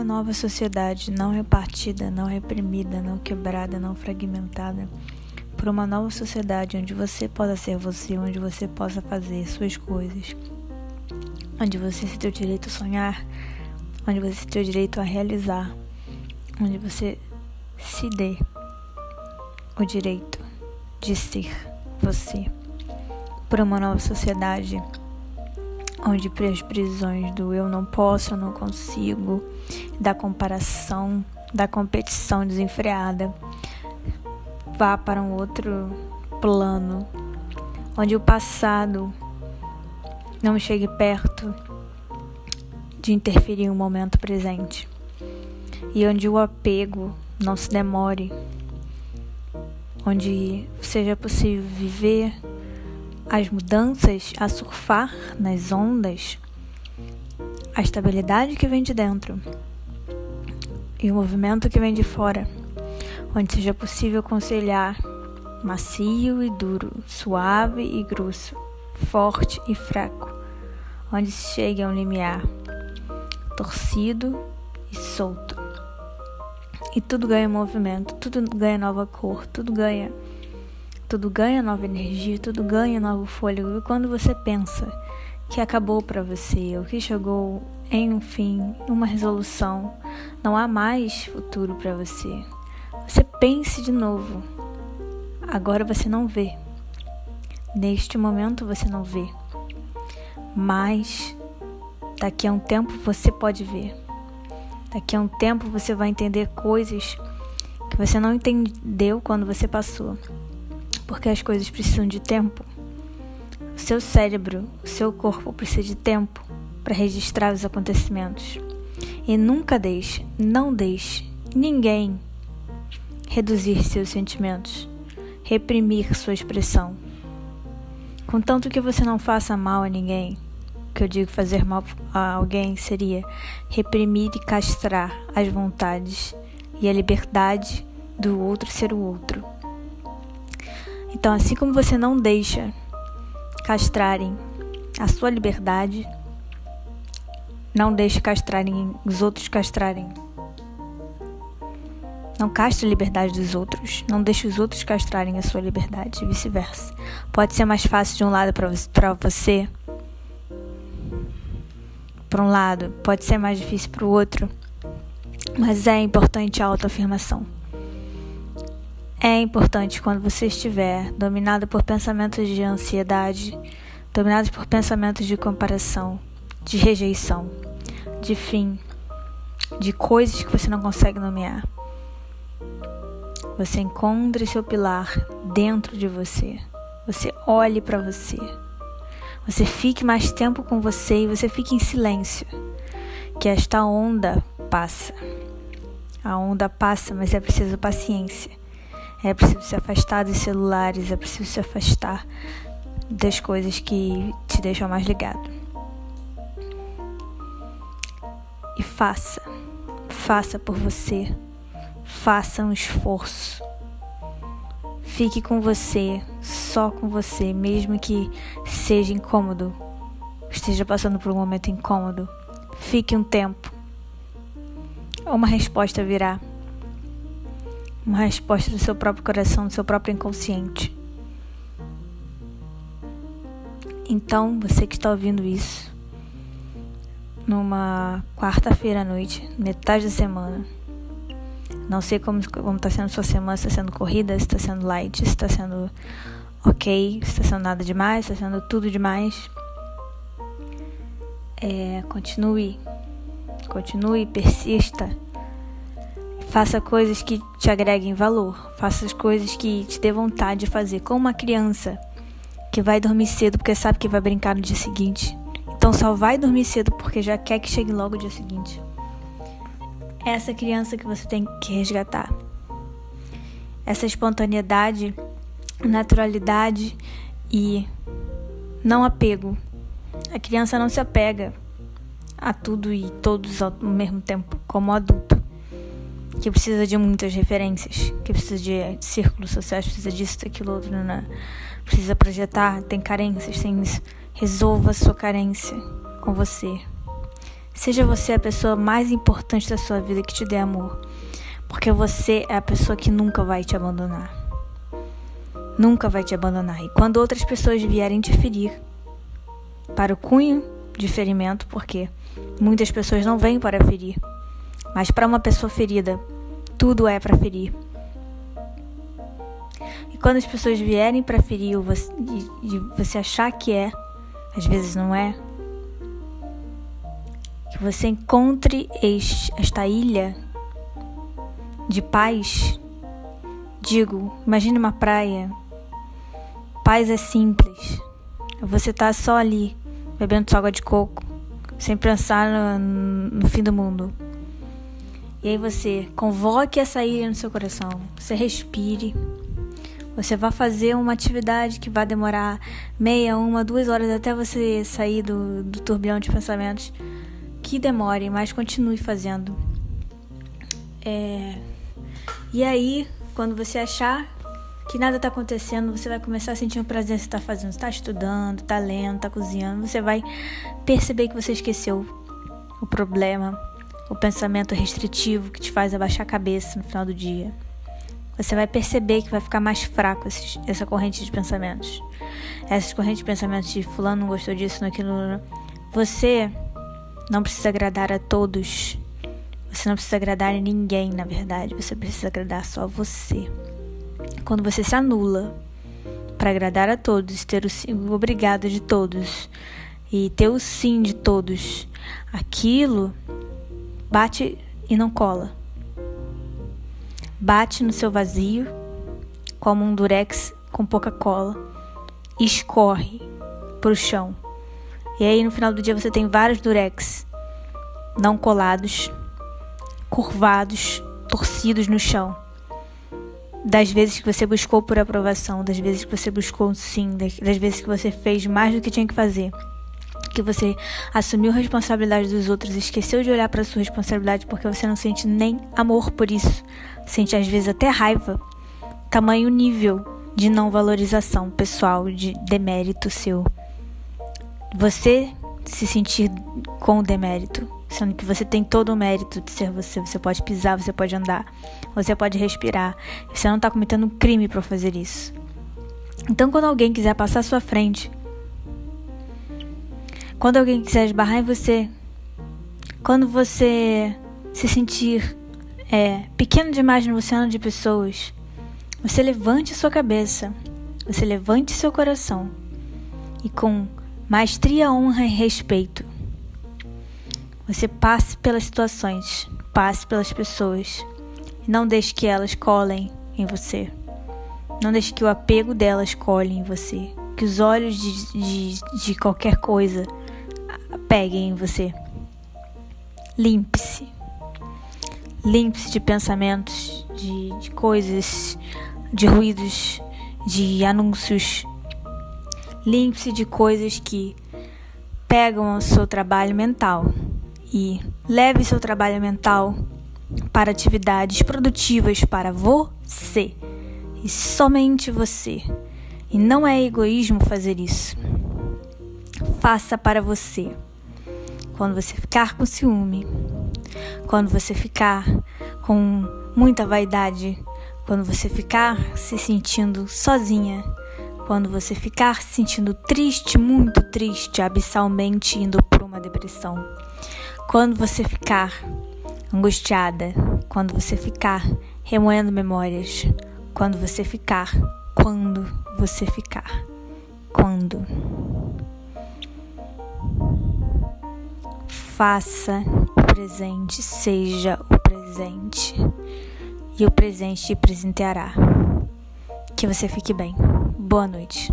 uma nova sociedade não repartida, não reprimida, não quebrada, não fragmentada. Por uma nova sociedade onde você possa ser você, onde você possa fazer suas coisas, onde você se tem o direito a sonhar, onde você se tem o direito a realizar, onde você se dê o direito de ser você. Por uma nova sociedade onde as prisões do eu não posso, eu não consigo, da comparação, da competição desenfreada, vá para um outro plano, onde o passado não chegue perto de interferir no momento presente e onde o apego não se demore, onde seja possível viver as mudanças, a surfar nas ondas, a estabilidade que vem de dentro e o movimento que vem de fora, onde seja possível conciliar macio e duro, suave e grosso, forte e fraco, onde se chegue a um limiar torcido e solto. E tudo ganha movimento, tudo ganha nova cor, tudo ganha tudo ganha nova energia, tudo ganha novo fôlego. E quando você pensa que acabou para você, ou que chegou em um fim, uma resolução, não há mais futuro para você. Você pense de novo. Agora você não vê. Neste momento você não vê. Mas daqui a um tempo você pode ver. Daqui a um tempo você vai entender coisas que você não entendeu quando você passou porque as coisas precisam de tempo. Seu cérebro, seu corpo precisa de tempo para registrar os acontecimentos. E nunca deixe, não deixe ninguém reduzir seus sentimentos, reprimir sua expressão. Contanto que você não faça mal a ninguém, o que eu digo fazer mal a alguém seria reprimir e castrar as vontades e a liberdade do outro ser o outro. Então, assim como você não deixa castrarem a sua liberdade, não deixe castrarem os outros castrarem. Não castre a liberdade dos outros. Não deixe os outros castrarem a sua liberdade e vice-versa. Pode ser mais fácil de um lado para você. Para um lado, pode ser mais difícil para o outro. Mas é importante a autoafirmação. É importante quando você estiver dominado por pensamentos de ansiedade, dominado por pensamentos de comparação, de rejeição, de fim, de coisas que você não consegue nomear. Você encontre seu pilar dentro de você. Você olhe para você. Você fique mais tempo com você e você fique em silêncio. Que esta onda passa. A onda passa, mas é preciso paciência. É preciso se afastar dos celulares, é preciso se afastar das coisas que te deixam mais ligado. E faça, faça por você, faça um esforço. Fique com você, só com você, mesmo que seja incômodo, esteja passando por um momento incômodo. Fique um tempo. Uma resposta virá uma resposta do seu próprio coração, do seu próprio inconsciente. Então, você que está ouvindo isso, numa quarta-feira à noite, metade da semana, não sei como está sendo sua semana, se está sendo corrida, se está sendo light, se está sendo ok, se está sendo nada demais, se está sendo tudo demais. É, continue, continue, persista Faça coisas que te agreguem valor. Faça as coisas que te dê vontade de fazer. Como uma criança que vai dormir cedo porque sabe que vai brincar no dia seguinte. Então só vai dormir cedo porque já quer que chegue logo o dia seguinte. Essa criança que você tem que resgatar. Essa espontaneidade, naturalidade e não apego. A criança não se apega a tudo e todos ao mesmo tempo, como adulto que precisa de muitas referências, que precisa de círculos sociais, precisa disso, daquilo, outro, né? precisa projetar, tem carências, tem isso. Resolva a sua carência com você. Seja você a pessoa mais importante da sua vida que te dê amor. Porque você é a pessoa que nunca vai te abandonar. Nunca vai te abandonar. E quando outras pessoas vierem te ferir, para o cunho de ferimento, porque muitas pessoas não vêm para ferir, mas para uma pessoa ferida, tudo é para ferir. E quando as pessoas vierem para ferir você, e, você achar que é, às vezes não é, que você encontre este, esta ilha de paz. Digo, imagine uma praia. Paz é simples. Você tá só ali, bebendo sua água de coco, sem pensar no, no fim do mundo. E aí você convoque essa ilha no seu coração. Você respire. Você vai fazer uma atividade que vai demorar meia, uma, duas horas até você sair do, do turbilhão de pensamentos. Que demore, mas continue fazendo. É... E aí, quando você achar que nada está acontecendo, você vai começar a sentir um prazer que você está fazendo. Está estudando, está lendo, está cozinhando. Você vai perceber que você esqueceu o problema, o pensamento restritivo que te faz abaixar a cabeça no final do dia. Você vai perceber que vai ficar mais fraco esse, essa corrente de pensamentos. Essas correntes de pensamentos de fulano não gostou disso, naquilo. Você não precisa agradar a todos. Você não precisa agradar a ninguém, na verdade. Você precisa agradar só a você. Quando você se anula para agradar a todos, ter o, sim, o obrigado de todos e ter o sim de todos, aquilo bate e não cola. Bate no seu vazio como um durex com pouca cola e escorre para o chão. E aí no final do dia você tem vários durex não colados, curvados, torcidos no chão das vezes que você buscou por aprovação, das vezes que você buscou sim, das, das vezes que você fez mais do que tinha que fazer, que você assumiu responsabilidade dos outros, esqueceu de olhar para sua responsabilidade porque você não sente nem amor por isso, sente às vezes até raiva, tamanho nível de não valorização pessoal, de demérito seu. Você se sentir com demérito, sendo que você tem todo o mérito de ser você. Você pode pisar, você pode andar, você pode respirar. Você não está cometendo um crime para fazer isso. Então, quando alguém quiser passar à sua frente, quando alguém quiser esbarrar em você, quando você se sentir é, pequeno demais no oceano de pessoas, você levante sua cabeça, você levante seu coração e com maestria, honra e respeito você passe pelas situações, passe pelas pessoas. E não deixe que elas colhem em você. Não deixe que o apego delas colhe em você. Que os olhos de, de, de qualquer coisa peguem em você. Limpe-se. Limpe-se de pensamentos, de, de coisas, de ruídos, de anúncios. Limpe-se de coisas que pegam o seu trabalho mental e leve seu trabalho mental para atividades produtivas para você e somente você. E não é egoísmo fazer isso. Faça para você. Quando você ficar com ciúme, quando você ficar com muita vaidade, quando você ficar se sentindo sozinha, quando você ficar se sentindo triste, muito triste, abissalmente indo por uma depressão quando você ficar angustiada, quando você ficar remoendo memórias, quando você ficar, quando você ficar, quando. Faça o presente, seja o presente, e o presente te presenteará. Que você fique bem. Boa noite.